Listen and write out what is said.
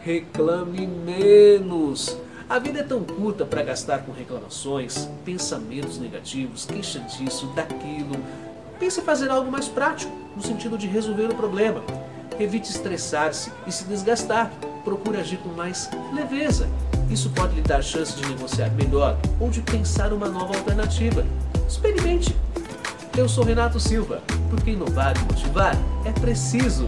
reclame menos. A vida é tão curta para gastar com reclamações, pensamentos negativos, queixa disso, daquilo. Pense em fazer algo mais prático, no sentido de resolver o problema. Evite estressar-se e se desgastar. Procure agir com mais leveza. Isso pode lhe dar chance de negociar melhor ou de pensar uma nova alternativa. Experimente. Eu sou Renato Silva, porque inovar e motivar é preciso.